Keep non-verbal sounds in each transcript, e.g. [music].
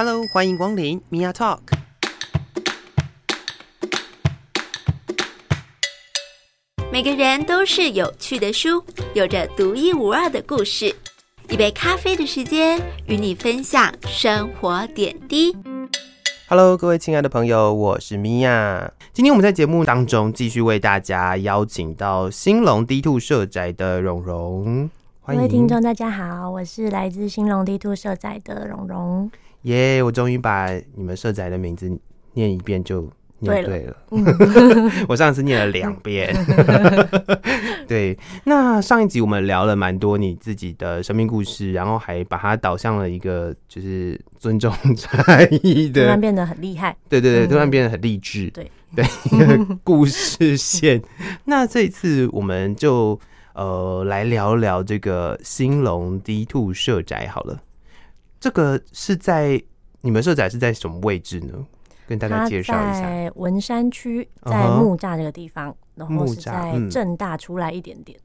Hello，欢迎光临 Mia Talk。每个人都是有趣的书，有着独一无二的故事。一杯咖啡的时间，与你分享生活点滴。Hello，各位亲爱的朋友，我是 Mia。今天我们在节目当中继续为大家邀请到兴隆 D Two 社宅的蓉蓉。欢迎各位听众，大家好，我是来自兴隆 D Two 社宅的蓉蓉。耶我终于把你们社宅的名字念一遍就。念对了，[laughs] 我上次念了两遍。[laughs] 对，那上一集我们聊了蛮多你自己的生命故事，然后还把它导向了一个就是尊重差异的，突然变得很厉害。对对对，突然变得很励志。对对，[laughs] 故事线。那这一次我们就呃来聊聊这个兴隆 D Two 社宅好了。这个是在你们社宅是在什么位置呢？跟大家介绍一下，在文山区，在木栅这个地方，uh. 然后是在正大出来一点点，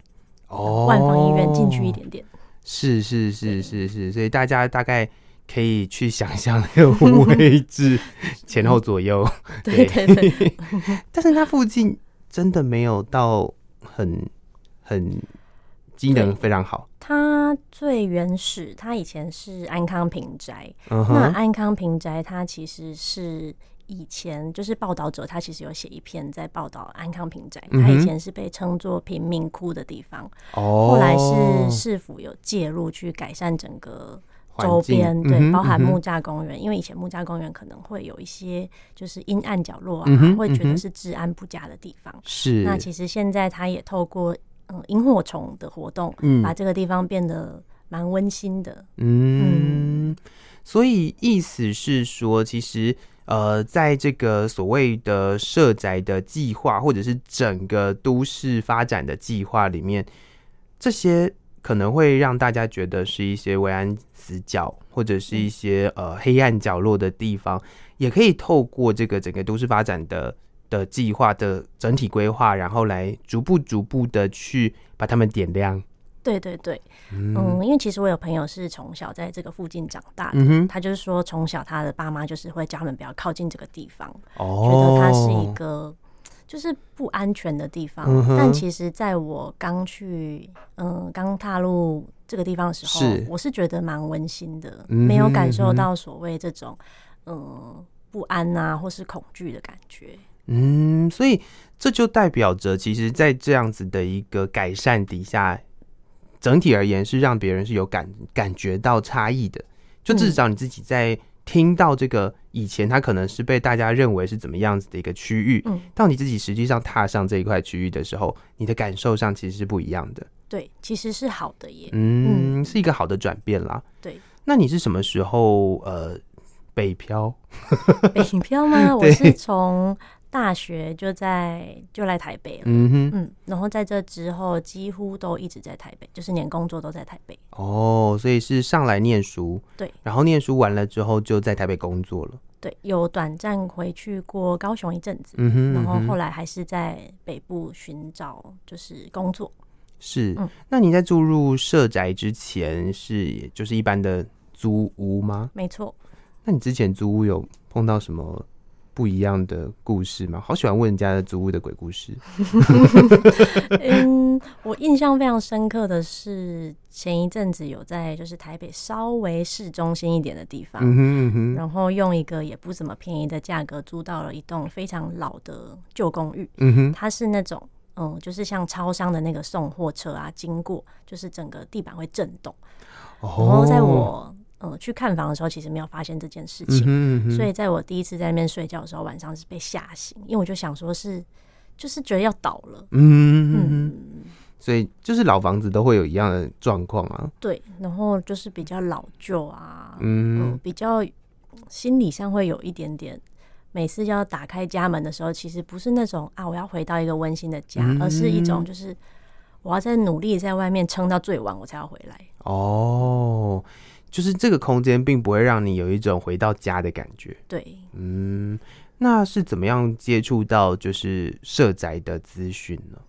哦，万芳医院进去一点点，是是是是是，所以大家大概可以去想象那个位置 [laughs] 前后左右，对对对，[laughs] 但是它附近真的没有到很很。机能非常好。它最原始，它以前是安康平宅。Uh huh. 那安康平宅，它其实是以前就是报道者，他其实有写一篇在报道安康平宅。它以前是被称作贫民窟的地方。哦、uh。后来是市府有介入去改善整个周边，境对，包含木栅公园。Uh. 因为以前木栅公园可能会有一些就是阴暗角落啊，uh. 会觉得是治安不佳的地方。是、uh。那其实现在它也透过。嗯，萤火虫的活动，嗯，把这个地方变得蛮温馨的。嗯，嗯，所以意思是说，其实呃，在这个所谓的社宅的计划，或者是整个都市发展的计划里面，这些可能会让大家觉得是一些危安死角，或者是一些呃黑暗角落的地方，也可以透过这个整个都市发展的。的计划的整体规划，然后来逐步逐步的去把它们点亮。对对对，嗯，嗯，因为其实我有朋友是从小在这个附近长大的，嗯、他就是说从小他的爸妈就是会叫他们不要靠近这个地方，哦、觉得它是一个就是不安全的地方。嗯、但其实在我刚去，嗯，刚踏入这个地方的时候，是。我是觉得蛮温馨的，嗯、没有感受到所谓这种嗯不安啊或是恐惧的感觉。嗯，所以这就代表着，其实，在这样子的一个改善底下，整体而言是让别人是有感感觉到差异的。就至少你自己在听到这个以前，他可能是被大家认为是怎么样子的一个区域，嗯，到你自己实际上踏上这一块区域的时候，你的感受上其实是不一样的。对，其实是好的耶。嗯，是一个好的转变啦。对，那你是什么时候呃北漂？北漂吗？[laughs] 我是从。大学就在就来台北了，嗯哼，嗯，然后在这之后几乎都一直在台北，就是连工作都在台北。哦，所以是上来念书，对，然后念书完了之后就在台北工作了，对，有短暂回去过高雄一阵子，嗯哼，然后后来还是在北部寻找就是工作。是，嗯，那你在住入社宅之前是就是一般的租屋吗？没错。那你之前租屋有碰到什么？不一样的故事吗？好喜欢问人家的租屋的鬼故事。嗯，我印象非常深刻的是前一阵子有在就是台北稍微市中心一点的地方，然后用一个也不怎么便宜的价格租到了一栋非常老的旧公寓。嗯哼，它是那种嗯，就是像超商的那个送货车啊经过，就是整个地板会震动。哦，然后在我。呃，去看房的时候，其实没有发现这件事情，嗯所以在我第一次在那边睡觉的时候，晚上是被吓醒，因为我就想说是，就是觉得要倒了，嗯嗯，所以就是老房子都会有一样的状况啊，对，然后就是比较老旧啊，嗯，呃，比较心理上会有一点点，每次要打开家门的时候，其实不是那种啊，我要回到一个温馨的家，嗯、而是一种就是我要在努力在外面撑到最晚，我才要回来，哦。就是这个空间并不会让你有一种回到家的感觉。对，嗯，那是怎么样接触到就是社宅的资讯呢？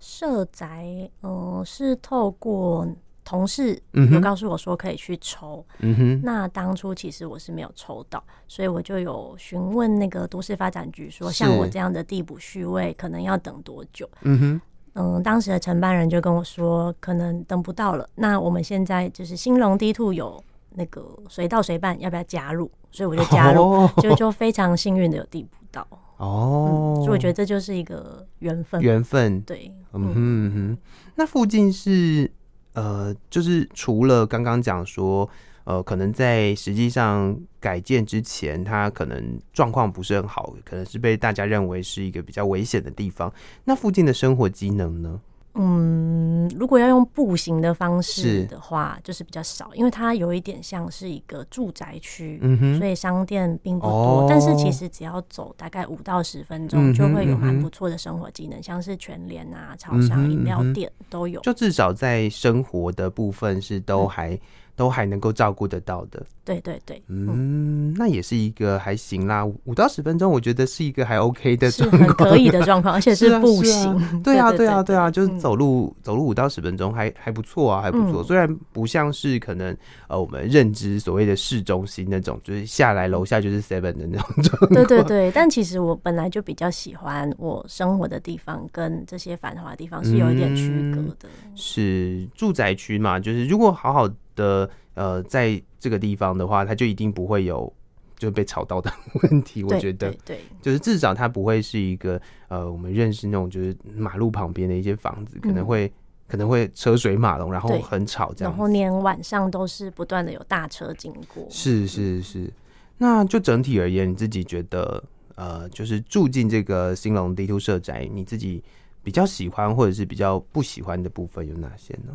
社宅，嗯、呃，是透过同事有告诉我说可以去抽，嗯哼，那当初其实我是没有抽到，所以我就有询问那个都市发展局说，像我这样的地补序位可能要等多久？嗯哼，嗯，当时的承办人就跟我说，可能等不到了。那我们现在就是兴隆 D Two 有那个随到随办，要不要加入？所以我就加入，哦、就就非常幸运的有递补到。[laughs] 哦、嗯，所以我觉得这就是一个缘分，缘分。对，嗯哼，嗯哼，那附近是。呃，就是除了刚刚讲说，呃，可能在实际上改建之前，它可能状况不是很好，可能是被大家认为是一个比较危险的地方。那附近的生活机能呢？嗯，如果要用步行的方式的话，是就是比较少，因为它有一点像是一个住宅区，所以商店并不多。哦、但是其实只要走大概五到十分钟，就会有蛮不错的生活机能，嗯、像是全联啊、超商、饮料店都有。就至少在生活的部分是都还。嗯都还能够照顾得到的，对对对，嗯，那也是一个还行啦，五到十分钟，我觉得是一个还 OK 的状况，可以的状况，而且是步行，对啊，对啊，对啊，就是走路走路五到十分钟，还还不错啊，还不错。虽然不像是可能呃我们认知所谓的市中心那种，就是下来楼下就是 seven 的那种状况，对对对。但其实我本来就比较喜欢我生活的地方跟这些繁华的地方是有一点区隔的，是住宅区嘛，就是如果好好。的呃，在这个地方的话，它就一定不会有就被吵到的 [laughs] 问题。我觉得，对，就是至少它不会是一个呃，我们认识那种就是马路旁边的一些房子，可能会可能会车水马龙，然后很吵这样，然后连晚上都是不断的有大车经过。是是是，那就整体而言，你自己觉得呃，就是住进这个兴隆 D2 社宅，你自己比较喜欢或者是比较不喜欢的部分有哪些呢？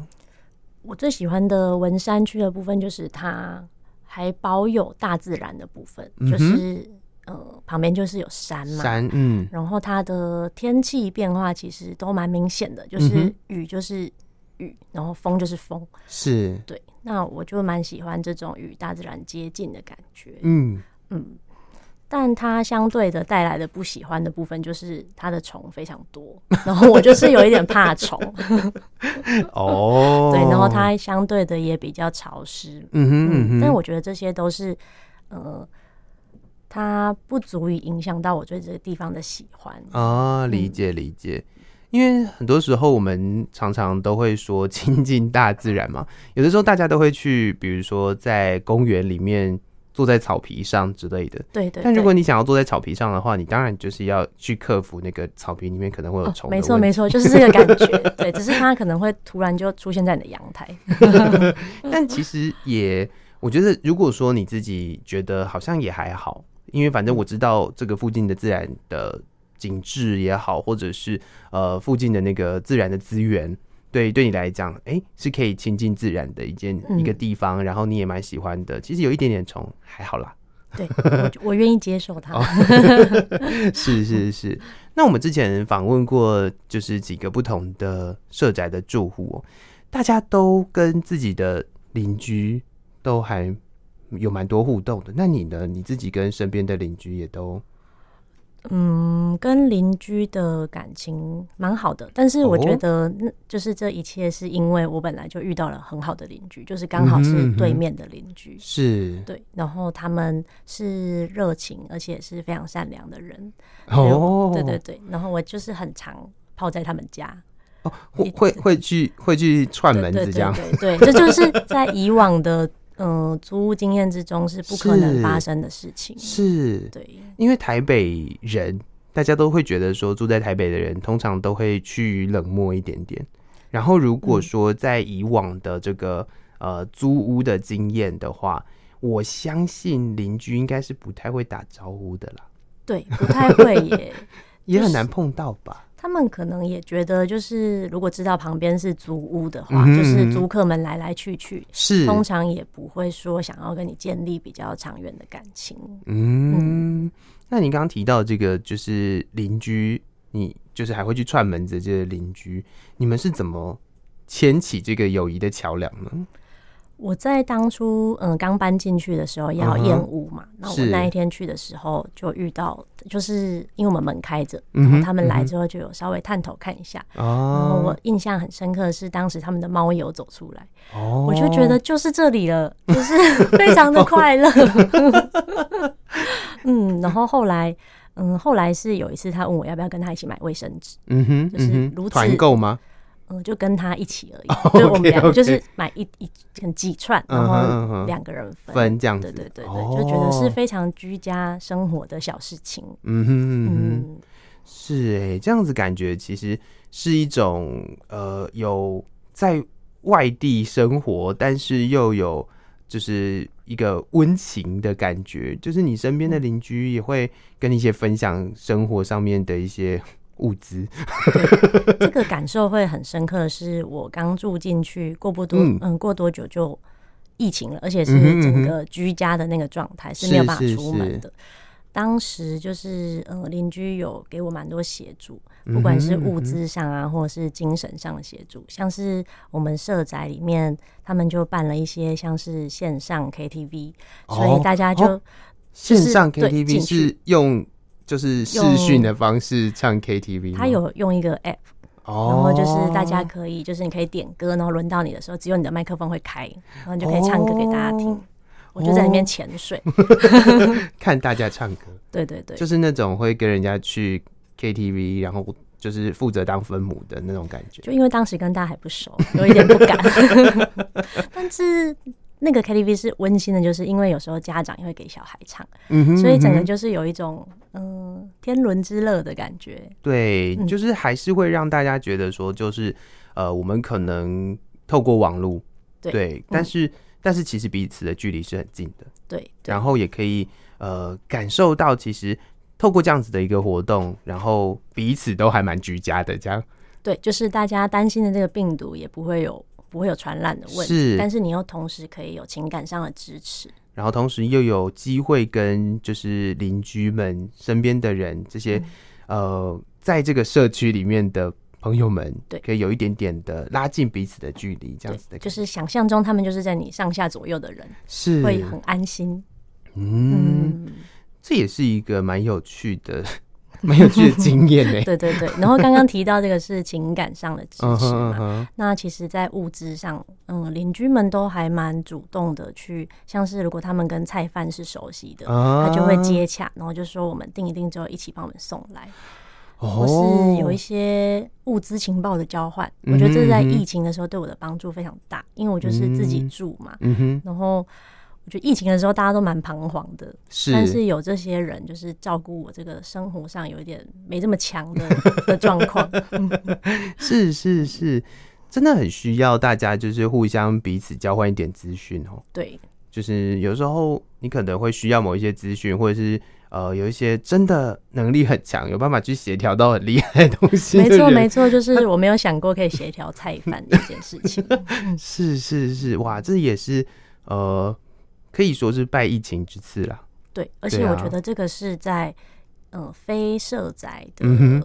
我最喜欢的文山区的部分，就是它还保有大自然的部分，嗯、就是呃旁边就是有山嘛，山嗯，然后它的天气变化其实都蛮明显的，就是雨就是雨，然后风就是风，是。对。那我就蛮喜欢这种与大自然接近的感觉，嗯。嗯。嗯但它相对的带来的不喜欢的部分，就是它的虫非常多，然后我就是有一点怕虫。[laughs] 哦，[laughs] 对，然后它相对的也比较潮湿。嗯哼，嗯哼，但我觉得这些都是，呃，它不足以影响到我对这个地方的喜欢。啊，理解理解。因为很多时候我们常常都会说亲近大自然嘛，有的时候大家都会去，比如说在公园里面。坐在草皮上之类的，对，对对。但如果你想要坐在草皮上的话，你当然就是要去克服那个草皮里面可能会有虫。没错没错，就是这个感觉。对，只是它可能会突然就出现在你的阳台。[laughs] 但其实也，我觉得如果说你自己觉得好像也还好，因为反正我知道这个附近的自然的景致也好，或者是呃附近的那个自然的资源。对，对你来讲，哎，是可以亲近自然的一件、嗯、一个地方，然后你也蛮喜欢的。其实有一点点虫还好啦，[laughs] 对，我我愿意接受它。[laughs] 是是是。那我们之前访问过，就是几个不同的社宅的住户哦，大家都跟自己的邻居都还有蛮多互动的。那你呢？你自己跟身边的邻居也都？嗯，跟邻居的感情蛮好的，但是我觉得，那就是这一切是因为我本来就遇到了很好的邻居，就是刚好是对面的邻居，是。对，然后他们是热情而且是非常善良的人，哦，对对对，然后我就是很常泡在他们家，哦，会会会去会去串门子这样，对对对，这就是在以往的。嗯，租屋经验之中是不可能发生的事情。是，是对，因为台北人，大家都会觉得说，住在台北的人通常都会趋于冷漠一点点。然后，如果说在以往的这个、嗯、呃租屋的经验的话，我相信邻居应该是不太会打招呼的啦。对，不太会耶，[laughs] 也很难碰到吧。他们可能也觉得，就是如果知道旁边是租屋的话，嗯、就是租客们来来去去，是通常也不会说想要跟你建立比较长远的感情。嗯，嗯，那你刚刚提到这个，就是邻居，你就是还会去串门子这些邻居，你们是怎么牵起这个友谊的桥梁呢？我在当初嗯刚搬进去的时候要验屋嘛，那、uh. 我那一天去的时候就遇到，就是因为我们门开着，然后他们来之后就有稍微探头看一下，uh. 然后我印象很深刻的是当时他们的猫有走出来，uh. 我就觉得就是这里了，就是 [laughs] 非常的快乐，[laughs] 嗯，然后后来嗯后来是有一次他问我要不要跟他一起买卫生纸，嗯哼、uh，huh. 就是如此团购吗？嗯，就跟他一起而已，oh, [laughs] okay, 就我们俩就是买一一很几串，然后两个人分分这样子，对对对对，oh. 就觉得是非常居家生活的小事情。嗯哼嗯哼，嗯是哎、欸，这样子感觉其实是一种呃，有在外地生活，但是又有就是一个温情的感觉，就是你身边的邻居也会跟你一些分享生活上面的一些。物资，这个感受会很深刻。是我刚住进去，过不多，嗯，嗯，过多久就疫情了，而且是整个居家的那个状态是没有办法出门的。是是是，当时就是，呃，邻居有给我蛮多协助，不管是物资上啊，或者是精神上的协助。像是我们社宅里面，他们就办了一些像是线上 KTV，所以大家就、线上 KTV 是用。就是视讯的方式唱 KTV，他有用一个 app，哦，然后就是大家可以，就是你可以点歌，然后轮到你的时候，只有你的麦克风会开，然后你就可以唱歌给大家听。我就在里面潜水，[laughs] 看大家唱歌。对对对，就是那种会跟人家去 KTV，然后就是负责当分母的那种感觉。就因为当时跟大家还不熟，有一点不敢，[laughs] 但是。那个 KTV 是温馨的，就是因为有时候家长也会给小孩唱，嗯哼，所以整个就是有一种嗯、呃、天伦之乐的感觉。对，嗯、就是还是会让大家觉得说，就是呃，我们可能透过网络，对，对，但是、嗯、但是其实彼此的距离是很近的，对，对，然后也可以呃感受到，其实透过这样子的一个活动，然后彼此都还蛮居家的，这样。对，就是大家担心的这个病毒也不会有。不会有传染的问题，是，但是你又同时可以有情感上的支持，然后同时又有机会跟就是邻居们身边的人这些、嗯、呃，在这个社区里面的朋友们，对，可以有一点点的拉近彼此的距离，这样子的，就是想象中他们就是在你上下左右的人，是会很安心。嗯，嗯。这也是一个蛮有趣的。[laughs] 没有经验 [laughs] 呢？对对对，然后刚刚提到这个是情感上的支持嘛？uh uh. 那其实，在物资上，嗯，邻居们都还蛮主动的去，像是如果他们跟菜贩是熟悉的，uh. 他就会接洽，然后就说我们订一订之后一起帮我们送来，uh. 或是有一些物资情报的交换。Uh. 我觉得这是在疫情的时候对我的帮助非常大，因为我就是自己住嘛，uh. 然后。我觉得疫情的时候大家都蛮彷徨的，是，但是有这些人就是照顾我这个生活上有一点没这么强的 [laughs] 的状况，[laughs] 是是是，真的很需要大家就是互相彼此交换一点资讯哦。对，就是有时候你可能会需要某一些资讯，或者是呃有一些真的能力很强，有办法去协调到很厉害的东西。没错没错，就是我没有想过可以协调菜饭这件事情。[laughs] 是是是，哇，这也是呃。可以说是拜疫情之赐啦。对，而且我觉得这个是在呃非社宅的嗯，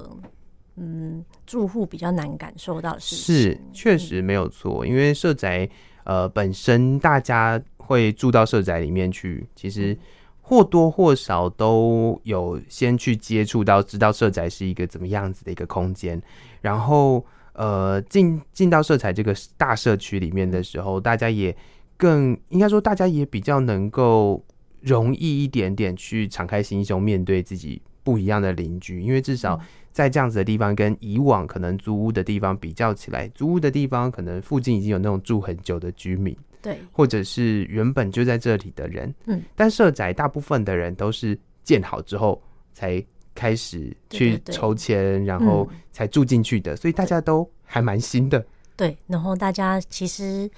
嗯住户比较难感受到的事情。是，确实没有错。因为社宅呃本身大家会住到社宅里面去，其实或多或少都有先去接触到，知道社宅是一个怎么样子的一个空间。然后呃进进到社宅这个大社区里面的时候，大家也。更应该说，大家也比较能够容易一点点去敞开心胸面对自己不一样的邻居，因为至少在这样子的地方，跟以往可能租屋的地方比较起来，租屋的地方可能附近已经有那种住很久的居民，对，或者是原本就在这里的人，嗯，但社宅大部分的人都是建好之后才开始去抽签，对。对对，然后才住进去的，所以大家都还蛮新的，对，然后大家其实。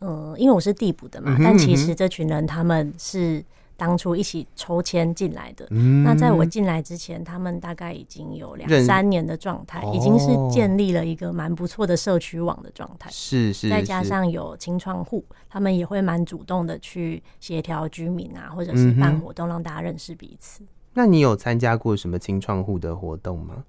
嗯，因为我是递补的嘛，嗯、但其实这群人他们是当初一起抽签进来的。嗯、那在我进来之前，他们大概已经有两三年的状态，已经是建立了一个蛮不错的社区网的状态。是是，再加上有清创户，他们也会蛮主动的去协调居民啊，或者是办活动让大家认识彼此。那你有参加过什么清创户的活动吗？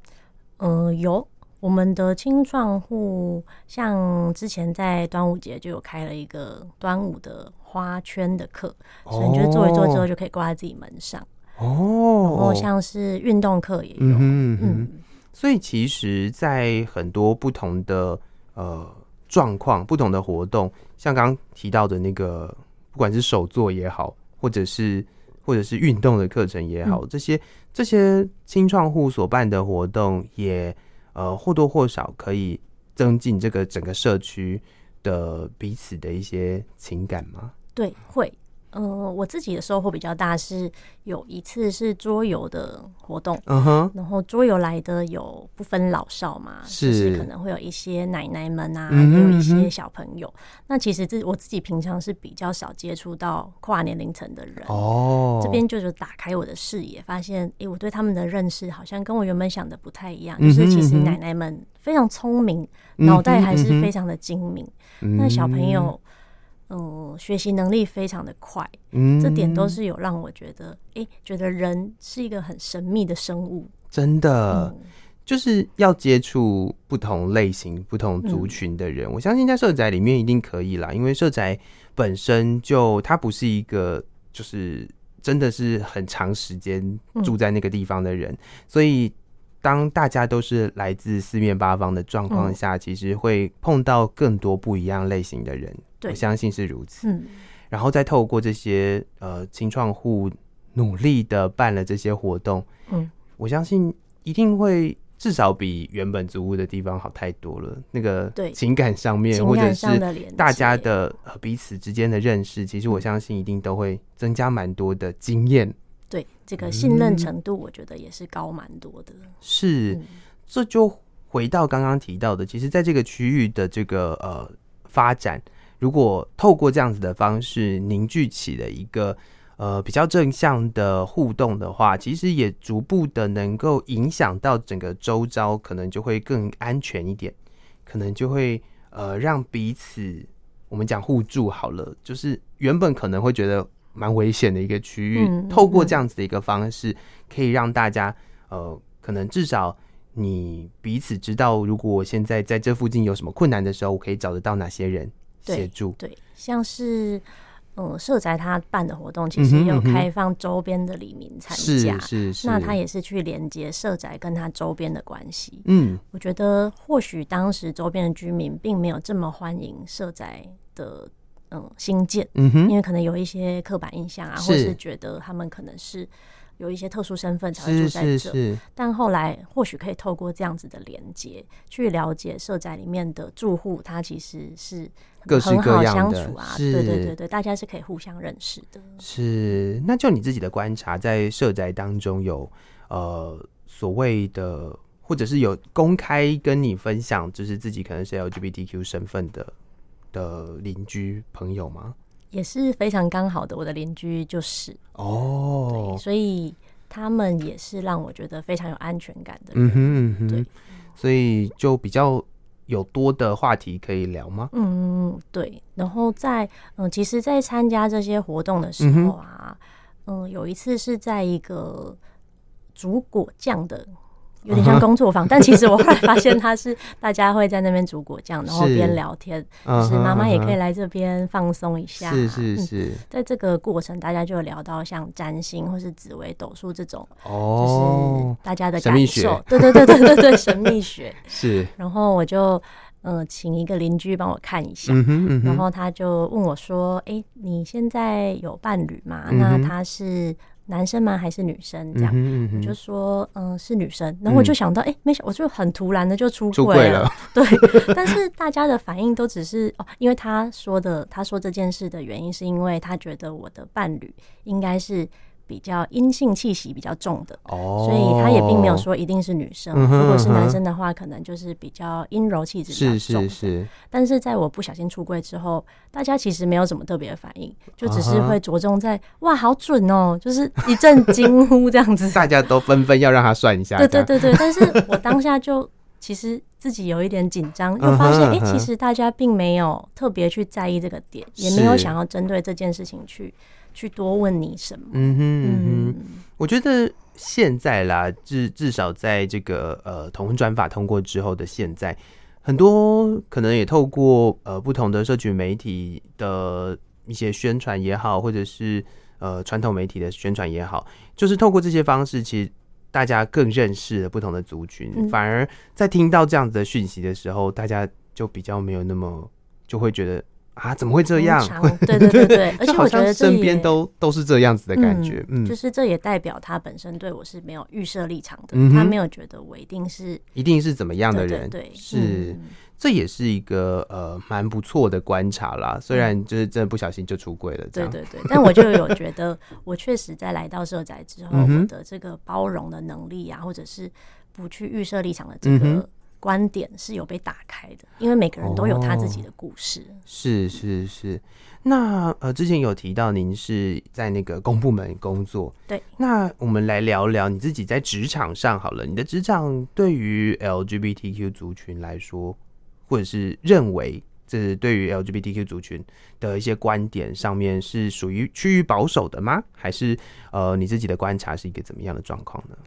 嗯，有。我们的青创户，像之前在端午节就有开了一个端午的花圈的课，哦、所以你就做一做之后就可以挂在自己门上。哦，然后像是运动课也有，嗯，哼嗯，嗯，所以其实，在很多不同的呃状况、不同的活动，像刚刚提到的那个，不管是手作也好，或者是或者是运动的课程也好，嗯、这些这些青创户所办的活动也。呃，或多或少可以增进这个整个社区的彼此的一些情感吗？对，会。呃，我自己的收获比较大，是有一次是桌游的活动，嗯哼，然后桌游来的有不分老少嘛，是，就是可能会有一些奶奶们啊，嗯、也有一些小朋友。那其实这我自己平常是比较少接触到跨年龄层的人哦，这边就是打开我的视野，发现哎、欸，我对他们的认识好像跟我原本想的不太一样，嗯、就是其实奶奶们非常聪明，脑、嗯、袋还是非常的精明，嗯、那小朋友。嗯，学习能力非常的快，嗯，这点都是有让我觉得，哎、欸，觉得人是一个很神秘的生物，真的，嗯、就是要接触不同类型、不同族群的人。嗯、我相信在社宅里面一定可以啦，因为社宅本身就它不是一个，就是真的是很长时间住在那个地方的人，嗯、所以。当大家都是来自四面八方的状况下，嗯、其实会碰到更多不一样类型的人。对我相信是如此。嗯、然后再透过这些呃青创户努力的办了这些活动，嗯，我相信一定会至少比原本租屋的地方好太多了。那个情感上面，或者是大家的彼此之间的认识，其实我相信一定都会增加蛮多的经验。对这个信任程度，我觉得也是高蛮多的。嗯、是，嗯、这就回到刚刚提到的，其实在这个区域的这个呃发展，如果透过这样子的方式凝聚起了一个呃比较正向的互动的话，其实也逐步的能够影响到整个周遭，可能就会更安全一点，可能就会呃让彼此我们讲互助好了，就是原本可能会觉得。蛮危险的一个区域，嗯、透过这样子的一个方式，可以让大家呃，可能至少你彼此知道，如果我现在在这附近有什么困难的时候，我可以找得到哪些人协助。对，像是嗯，社宅他办的活动，其实也有开放周边的里民参加，嗯、是是是，那他也是去连接社宅跟他周边的关系。嗯，我觉得或许当时周边的居民并没有这么欢迎社宅的。嗯，新建，嗯哼，因为可能有一些刻板印象啊，是或是觉得他们可能是有一些特殊身份才会住在这。是是是，但后来或许可以透过这样子的连接，去了解社宅里面的住户，他其实是很好相处啊。对对对对，大家是可以互相认识的。是，那就你自己的观察，在社宅当中有呃所谓的，或者是有公开跟你分享，就是自己可能是 LGBTQ 身份的。的邻居朋友吗？也是非常刚好的，我的邻居就是哦，所以他们也是让我觉得非常有安全感的人。嗯哼，嗯哼，对，所以就比较有多的话题可以聊吗？嗯，对。然后在嗯，其实，在参加这些活动的时候啊，嗯，嗯，有一次是在一个煮果酱的。有点像 [laughs] 工作坊，uh huh. 但其实我后来发现，他是大家会在那边煮果酱，然后边聊天，是妈妈也可以来这边放松一下。是是是、嗯，在这个过程，大家就聊到像占星或是紫微斗数这种，哦，就是大家的感受。对对对对对对，神秘学 [laughs] 是。然后我就呃请一个邻居帮我看一下，然后他就问我说：“哎、欸，你现在有伴侣吗？”嗯、那他是。男生吗？还是女生？这样，嗯嗯、我就说，嗯、呃，是女生。然后我就想到，哎、嗯欸，没想，我就很突然的就出柜了。了对，但是大家的反应都只是哦，因为他说的，他说这件事的原因，是因为他觉得我的伴侣应该是。比较阴性气息比较重的，oh, 所以他也并没有说一定是女生。嗯、哼如果是男生的话，可能就是比较阴柔气质比较重。是是是。但是在我不小心出柜之后，大家其实没有什么特别的反应，就只是会着重在、uh. 哇，好准哦，就是一阵惊呼这样子。[laughs] 大家都纷纷要让他算一下。对对对对，但是我当下就其实自己有一点紧张，[laughs] 又发现哎、uh huh, uh huh. 欸，其实大家并没有特别去在意这个点，也没有想要针对这件事情去。去多问你什么？嗯哼嗯哼，我觉得现在啦，至至少在这个呃同婚专法通过之后的现在，很多可能也透过呃不同的社群媒体的一些宣传也好，或者是呃传统媒体的宣传也好，就是透过这些方式，其实大家更认识了不同的族群，嗯、反而在听到这样子的讯息的时候，大家就比较没有那么就会觉得。啊，怎么会这样？对对对对，而且 [laughs] 我觉得身边都都是这样子的感觉，嗯，就是这也代表他本身对我是没有预设立场的，嗯、他没有觉得我一定是一定是怎么样的人，对，是，嗯、这也是一个呃蛮不错的观察啦。虽然就是真的不小心就出柜了，对对对，但我就有觉得，我确实在来到社宅之后，我的这个包容的能力啊，或者是不去预设立场的这个。嗯观点是有被打开的，因为每个人都有他自己的故事。哦、是是是，那呃，之前有提到您是在那个公部门工作，对。那我们来聊聊你自己在职场上好了，你的职场对于 LGBTQ 族群来说，或者是认为这是对于 LGBTQ 族群的一些观点上面是属于趋于保守的吗？还是呃，你自己的观察是一个怎么样的状况呢？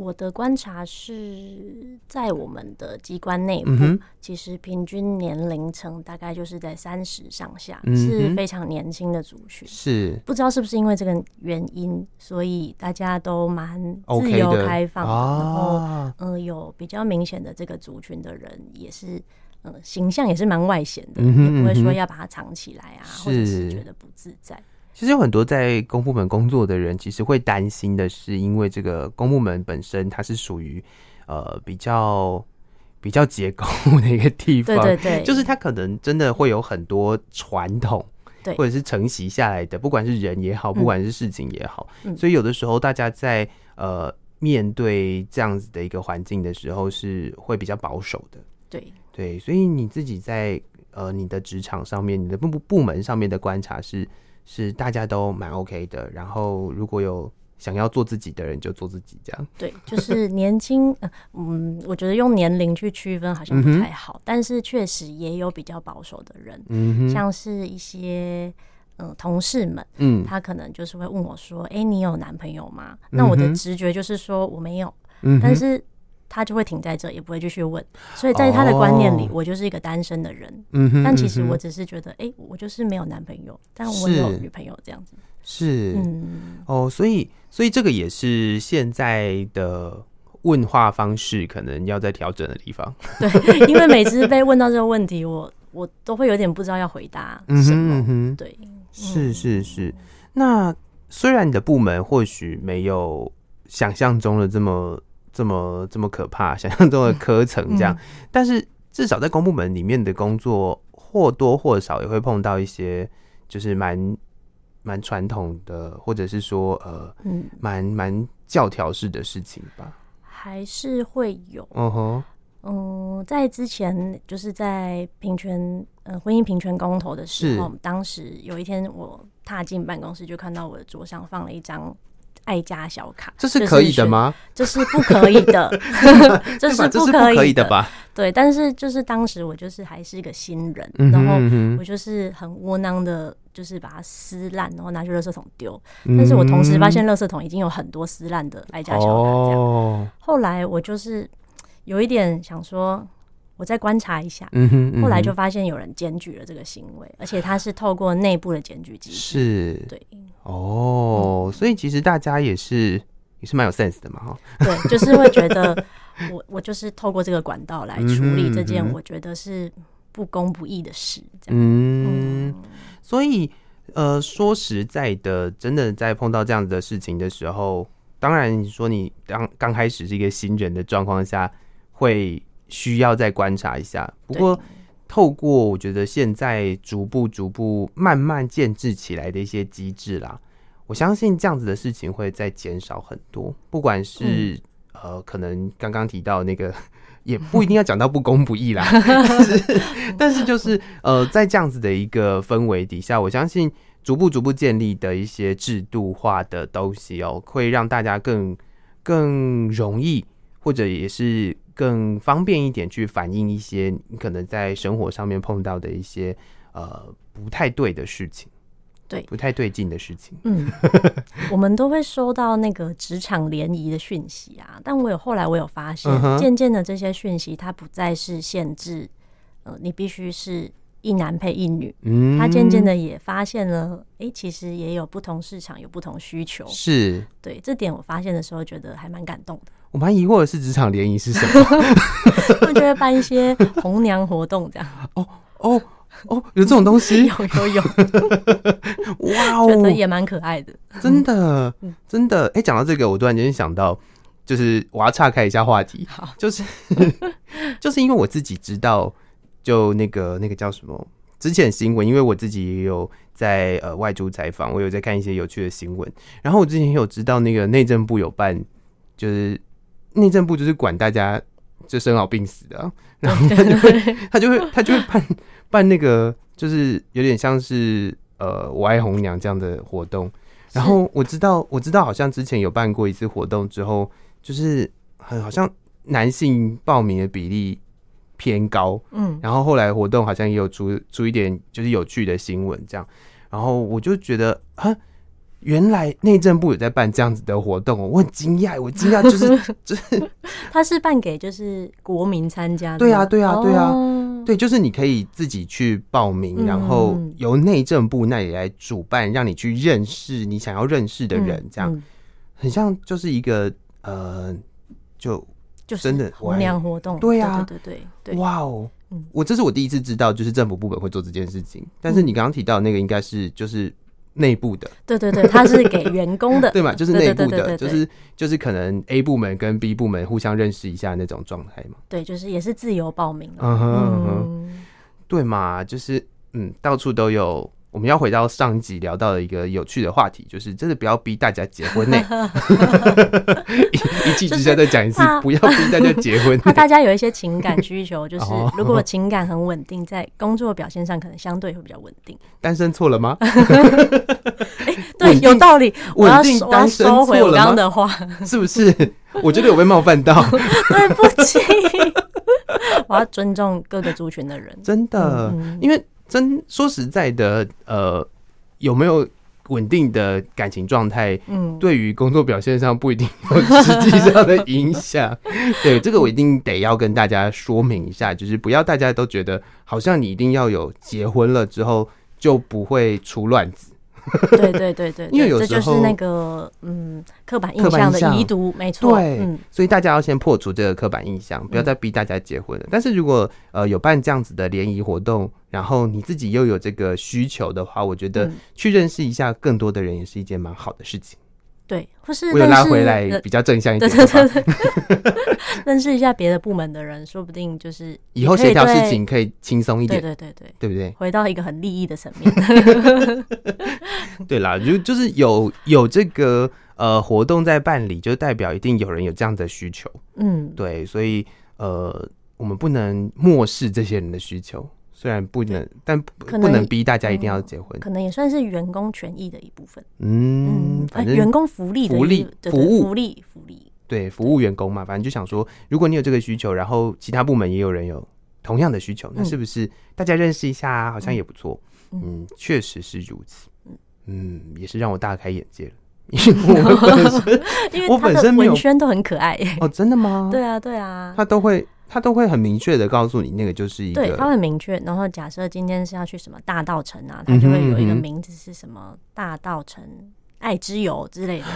我的观察是在我们的机关内部，嗯、其实平均年龄层大概就是在三十上下，嗯，是非常年轻的族群。是。不知道是不是因为这个原因，所以大家都蛮自由开放的，的然后嗯、呃，有比较明显的这个族群的人，也是嗯、呃，形象也是蛮外显的，嗯，也不会说要把它藏起来啊，或者是。觉得不自在。其实有很多在公部门工作的人，其实会担心的是，因为这个公部门本身它是属于呃比较比较结构的一个地方，对对对，就是它可能真的会有很多传统，对，或者是承袭下来的，不管是人也好，不管是事情也好，嗯，所以有的时候大家在呃面对这样子的一个环境的时候，是会比较保守的，对。对，所以你自己在呃你的职场上面，你的部部门上面的观察是。是大家都蛮 OK 的，然后如果有想要做自己的人，就做自己这样。对，就是年轻，嗯，我觉得用年龄去区分好像不太好，嗯、但是确实也有比较保守的人，嗯，像是一些嗯同事们，嗯，他可能就是会问我说：“哎、欸，你有男朋友吗？”那我的直觉就是说我没有，嗯，但是。他就会停在这，也不会继续问。所以在他的观念里，我就是一个单身的人。嗯哼。但其实我只是觉得，哎，我就是没有男朋友，但我有女朋友这样子。是。嗯。哦，所以，所以这个也是现在的问话方式可能要在调整的地方。对，因为每次被问到这个问题，我我都会有点不知道要回答什么。嗯哼。对。是是是。那虽然你的部门或许没有想象中的这么。这么这么可怕，[laughs] 想象中的科层这样，嗯，但是至少在公部门里面的工作，或多或少也会碰到一些，就是蛮蛮传统的，或者是说呃，嗯，蛮蛮教条式的事情吧，还是会有。嗯哼，嗯，在之前就是在平权呃婚姻平权公投的时候，当时有一天我踏进办公室，就看到我的桌上放了一张。爱家小卡，这是可以的吗？这是不可以的，[laughs] 这是不可以的吧？对，但是就是当时我就是还是一个新人，嗯、然后我就是很窝囊的，就是把它撕烂，然后拿去垃圾桶丢、嗯。但是我同时发现垃圾桶已经有很多撕烂的爱家小卡，这样、哦。后来我就是有一点想说。我再观察一下，嗯哼，嗯哼，后来就发现有人检举了这个行为，而且他是透过内部的检举机制，是，对，哦、嗯，所以其实大家也是也是蛮有 sense 的嘛，哈，对，就是会觉得 [laughs] 我我就是透过这个管道来处理这件我觉得是不公不义的事，这样，嗯，嗯，所以呃，说实在的，真的在碰到这样子的事情的时候，当然你说你刚刚开始是一个新人的状况下会。需要再观察一下。不过，透过我觉得现在逐步、逐步、慢慢建制起来的一些机制啦，我相信这样子的事情会再减少很多。不管是、嗯、呃，可能刚刚提到那个，[laughs] 也不一定要讲到不公不义啦。[laughs] [laughs] 但是，但是就是呃，在这样子的一个氛围底下，我相信逐步、逐步建立的一些制度化的东西哦，会让大家更更容易，或者也是。更方便一点去反映一些你可能在生活上面碰到的一些呃不太对的事情，对，不太对劲的事情。嗯，[laughs] 我们都会收到那个职场联谊的讯息啊，但我有后来我有发现，渐渐的这些讯息它不再是限制，呃，你必须是一男配一女，嗯，他渐渐的也发现了，哎、欸，其实也有不同市场有不同需求，是对这点我发现的时候觉得还蛮感动的。我蛮疑惑的是职场联谊是什么？[laughs] 他们就会办一些红娘活动这样。哦哦。哦，有这种东西，[laughs] 有有有，哇哦，觉得也蛮可爱的，真的，真的。哎、欸，讲到这个，我突然间想到，就是我要岔开一下话题，好，就是 [laughs] 就是因为我自己知道，就那个那个叫什么？之前新闻，因为我自己也有在呃外出采访，我有在看一些有趣的新闻，然后我之前有知道那个内政部有办，就是内政部就是管大家就生老病死的、啊，[laughs] 然后他就会他就会他就会办。办那个就是有点像是呃我爱红娘这样的活动，然后我知道我知道好像之前有办过一次活动之后，就是很好像男性报名的比例偏高，嗯，然后后来活动好像也有出出一点就是有趣的新闻这样，然后我就觉得啊。原来内政部有在办这样子的活动哦，我很惊讶，我惊讶就是 [laughs] 就是，他是办给就是国民参加的，对啊对啊对啊，对，就是你可以自己去报名，然后由内政部那里来主办，让你去认识你想要认识的人，这样。很像就是一个呃，就就真的红娘活动，对啊对对对，哇哦，我这是我第一次知道，就是政府部门会做这件事情，但是你刚刚提到那个应该是就是。内部的，对对对，他是给员工的，[laughs] 对嘛？就是内部的，就是就是可能 A 部门跟 B 部门互相认识一下那种状态嘛。对，就是也是自由报名嗯哼，对嘛？就是嗯，到处都有。我们要回到上一集聊到的一个有趣的话题，就是真的不要逼大家结婚呢。[laughs] 一气之下再讲一次，不要逼大家结婚。怕大家有一些情感需求，就是 [laughs] 如果情感很稳定，在工作表现上可能相对会比较稳定。单身错了吗？[laughs] 对，有道理。稳定单身错了吗？我要收回我刚刚的话，是不是？我觉得有被冒犯到，对不起。我要尊重各个族群的人，真的，因为。真说实在的，呃，有没有稳定的感情状态？嗯，对于工作表现上不一定有实际上的影响。[laughs] 对，这个我一定得要跟大家说明一下，就是不要大家都觉得好像你一定要有结婚了之后就不会出乱子。[laughs] 对对对对，因为有时候这就是那个嗯刻板印象的遗毒，没错。对，嗯，所以大家要先破除这个刻板印象，不要再逼大家结婚了。但是如果呃有办这样子的联谊活动，然后你自己又有这个需求的话，我觉得去认识一下更多的人也是一件蛮好的事情。对，或是为了拉回来比较正向一点，对对对，[laughs] 认识一下别的部门的人，说不定就是以后协调事情可以轻松一点。对对对对，对不对？回到一个很利益的层面。[laughs] 对啦，就就是有有这个呃活动在办理，就代表一定有人有这样的需求。嗯，对，所以呃，我们不能漠视这些人的需求。虽然不能，但不能逼大家一定要结婚。可能也算是员工权益的一部分。嗯，反正员工福利的福利服务福利福利，对服务员工嘛，反正就想说，如果你有这个需求，然后其他部门也有人有同样的需求，那是不是大家认识一下，好像也不错？嗯，确实是如此。嗯，也是让我大开眼界了。因为我 [laughs] 本身，因为我本身文宣都很可爱哦，真的吗？对啊，对啊，他都会。他都会很明确的告诉你，那个就是一个。对，他很明确。然后假设今天是要去什么大道城啊，他就会有一个名字是什么大道城爱之友之类的。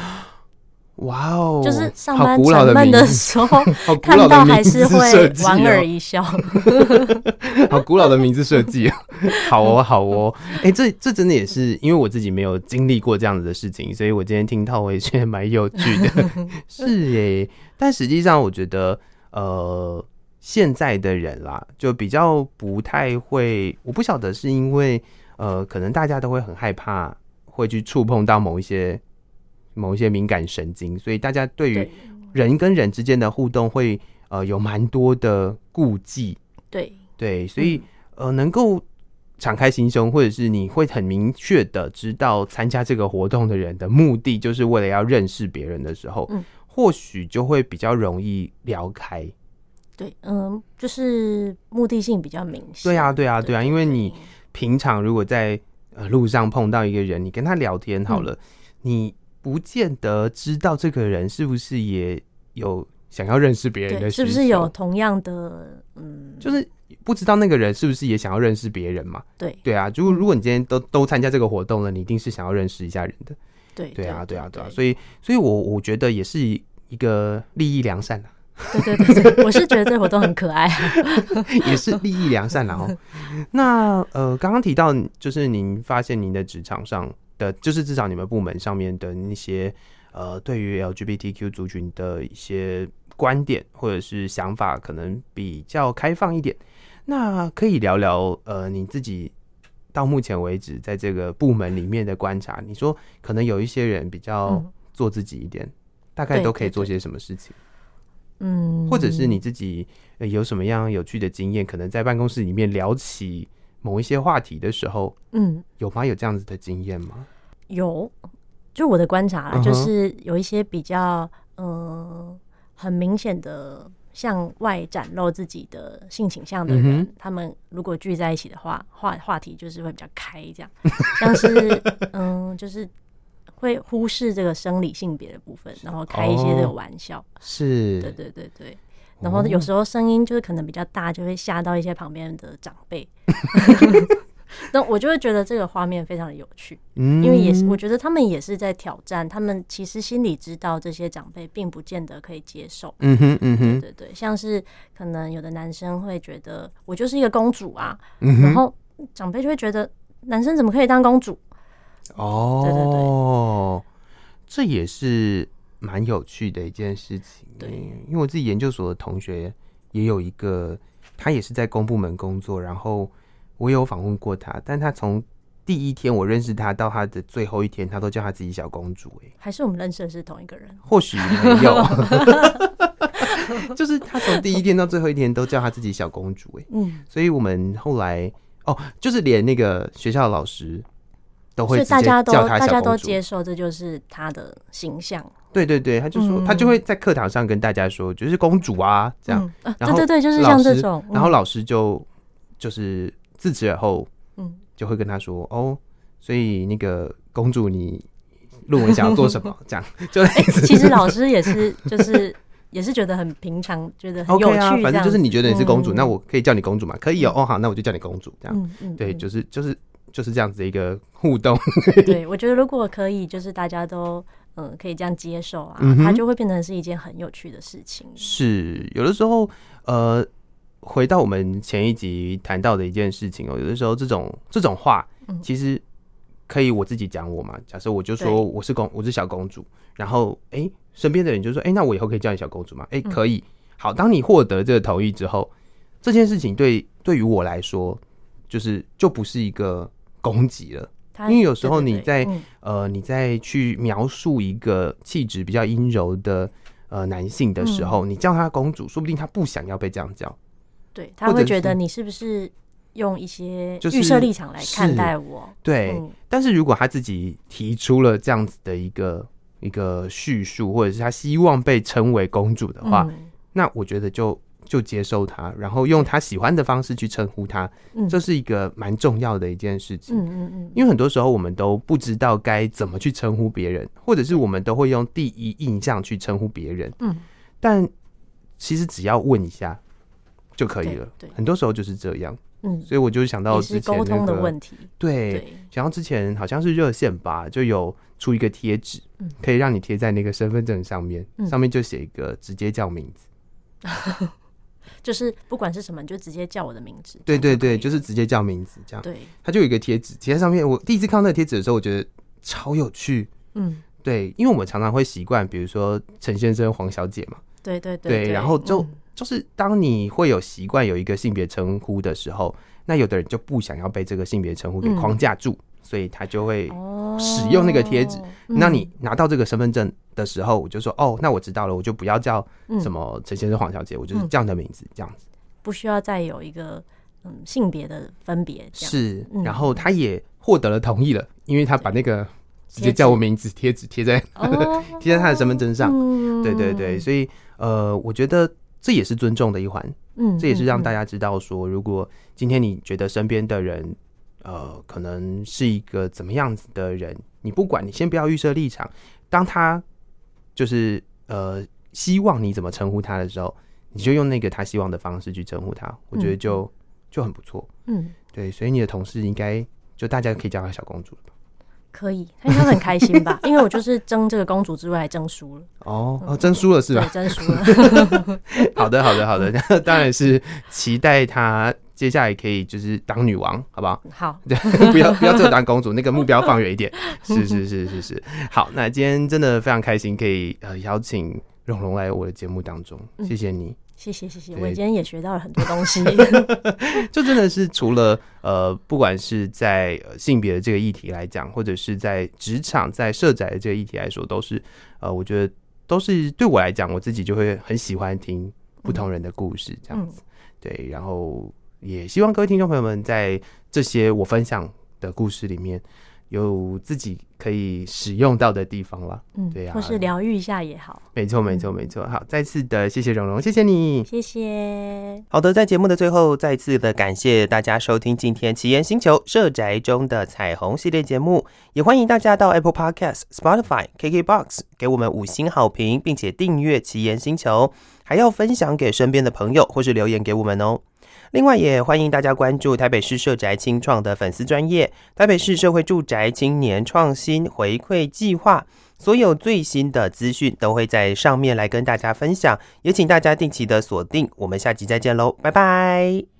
哇哦！就是上班沉闷的时候 [laughs] 看到还是会莞尔一笑。[laughs] 好古老的名字设计哦，[laughs] 好哦，好哦。哎，这这真的也是因为我自己没有经历过这样子的事情，所以我今天听到我也觉得蛮有趣的。是耶，但实际上我觉得呃。现在的人啦，就比较不太会，我不晓得是因为呃，可能大家都会很害怕会去触碰到某一些某一些敏感神经，所以大家对于人跟人之间的互动会呃有蛮多的顾忌。对对，所以呃，能够敞开心胸，或者是你会很明确的知道参加这个活动的人的目的，就是为了要认识别人的时候，嗯，或许就会比较容易聊开。对，嗯，就是目的性比较明显。对啊，对啊，对啊，因为你平常如果在呃路上碰到一个人，你跟他聊天好了，嗯、你不见得知道这个人是不是也有想要认识别人的，是不是有同样的嗯，就是不知道那个人是不是也想要认识别人嘛？对对啊，如果如果你今天都都参加这个活动了，你一定是想要认识一下人的。对对啊对啊对啊，所以所以我我觉得也是一个利益良善的。对对对对，我是觉得这个活动很可爱，[laughs] 也是利益良善然后 [laughs] 那呃，刚刚提到就是您发现您的职场上的，就是至少你们部门上面的那些呃，对于 LGBTQ 族群的一些观点或者是想法，可能比较开放一点。那可以聊聊呃，你自己到目前为止在这个部门里面的观察。你说可能有一些人比较做自己一点，大概都可以做些什么事情？嗯，或者是你自己有什么样有趣的经验？可能在办公室里面聊起某一些话题的时候，嗯，有吗？有这样子的经验吗？有，就我的观察啦，就是有一些比较嗯很明显的向外展露自己的性倾向的人，他们如果聚在一起的话，话话题就是会比较开，这样，像是 [laughs] 嗯，就是。会忽视这个生理性别的部分，然后开一些这个玩笑，哦、是，对对对对，然后有时候声音就是可能比较大，就会吓到一些旁边的长辈。[laughs] [laughs] 那我就会觉得这个画面非常的有趣，嗯，因为也是我觉得他们也是在挑战，他们其实心里知道这些长辈并不见得可以接受，嗯哼嗯哼，对对对，像是可能有的男生会觉得我就是一个公主啊，嗯、然后长辈就会觉得男生怎么可以当公主？哦，对对对，这也是蛮有趣的一件事情。对，因为我自己研究所的同学也有一个，他也是在公部门工作，然后我有访问过他，但他从第一天我认识他到他的最后一天，他都叫他自己小公主。哎，还是我们认识的是同一个人？或许没有，[laughs] [laughs] 就是他从第一天到最后一天都叫他自己小公主。哎，嗯，所以我们后来哦，就是连那个学校的老师。都会直接叫他小公主，大家都接受，这就是他的形象。对对对，他就说，他就会在课堂上跟大家说，就是公主啊，这样。对对对，就是像这种。然后老师就就是自此而后，嗯，就会跟他说，哦，所以那个公主，你论文想要做什么？[laughs] 这样。就其实老师也是，就是 [laughs] 也是觉得很平常，觉得很有趣。反正就是你觉得你是公主，那我可以叫你公主嘛？可以哦。哦，好，那我就叫你公主，这样。对，就是就是。就是这样子的一个互动。[laughs] 对，我觉得如果可以，就是大家都嗯可以这样接受啊，嗯、它就会变成是一件很有趣的事情。是有的时候，呃，回到我们前一集谈到的一件事情哦，有的时候这种这种话，其实可以我自己讲我嘛。假设我就说我是公，我是小公主，然后哎、欸，身边的人就说，哎、欸，那我以后可以叫你小公主吗？哎、欸，可以。好，当你获得这个同意之后，这件事情对对于我来说，就是就不是一个。攻击了，因为有时候你在呃你在去描述一个气质比较阴柔的呃男性的时候，你叫他公主，说不定他不想要被这样叫，对，他会觉得你是不是用一些预设立场来看待我？对，但是如果他自己提出了这样子的一个一个叙述，或者是他希望被称为公主的话，那我觉得就。就接受他，然后用他喜欢的方式去称呼他，嗯、这是一个蛮重要的一件事情。嗯嗯嗯，因为很多时候我们都不知道该怎么去称呼别人，或者是我们都会用第一印象去称呼别人。嗯，但其实只要问一下就可以了。对，对很多时候就是这样。嗯，所以我就想到之前那个沟通的问题。对，对想到之前好像是热线吧，就有出一个贴纸，嗯、可以让你贴在那个身份证上面，嗯、上面就写一个直接叫名字。[laughs] 就是不管是什么，你就直接叫我的名字。对对对，就是直接叫名字这样。对，他就有一个贴纸贴在上面。我第一次看到那个贴纸的时候，我觉得超有趣。嗯，对，因为我们常常会习惯，比如说陈先生、黄小姐嘛。对对对。对，然后就、嗯、就是当你会有习惯有一个性别称呼的时候，那有的人就不想要被这个性别称呼给框架住。嗯所以他就会使用那个贴纸。那你拿到这个身份证的时候，我就说哦，那我知道了，我就不要叫什么陈先生、黄小姐，我就是这样的名字，这样子，不需要再有一个嗯性别的分别。是，然后他也获得了同意了，因为他把那个直接叫我名字贴纸贴在 [laughs] 贴在他的身份证上。对对对，所以呃，我觉得这也是尊重的一环。嗯，这也是让大家知道说，如果今天你觉得身边的人。呃，可能是一个怎么样子的人，你不管，你先不要预设立场。当他就是呃希望你怎么称呼他的时候，你就用那个他希望的方式去称呼他，我觉得就、嗯、就很不错。嗯，对，所以你的同事应该就大家可以叫他小公主了吧？可以，他应该很开心吧？因为我就是争这个公主之位还争输了。哦哦，争输了是吧？对，争输了。[laughs] 好的，好的，好的，[laughs] 当然是期待他。接下来可以就是当女王，好不好？好，[laughs] 不要不要做当公主，那个目标放远一点。[laughs] 是是是是是。好，那今天真的非常开心，可以呃邀请蓉蓉来我的节目当中，谢谢你，嗯、谢谢谢谢。我今天也学到了很多东西，[laughs] 就真的是除了呃，不管是在性别的这个议题来讲，或者是在职场在社宅的这个议题来说，都是呃，我觉得都是对我来讲，我自己就会很喜欢听不同人的故事，这样子。嗯、对，然后。也希望各位听众朋友们在这些我分享的故事里面，有自己可以使用到的地方了。嗯，对啊，或是疗愈一下也好。没错，没错，没错。好，再次的谢谢蓉蓉，谢谢你，谢谢。好的，在节目的最后，再次的感谢大家收听今天奇岩星球社宅中的彩虹系列节目，也欢迎大家到 Apple Podcast、Spotify、KKBox 给我们五星好评，并且订阅奇岩星球，还要分享给身边的朋友，或是留言给我们哦。另外，也欢迎大家关注台北市社宅青创的粉丝专业，台北市社会住宅青年创新回馈计划，所有最新的资讯都会在上面来跟大家分享，也请大家定期的锁定。我们下集再见喽，拜拜。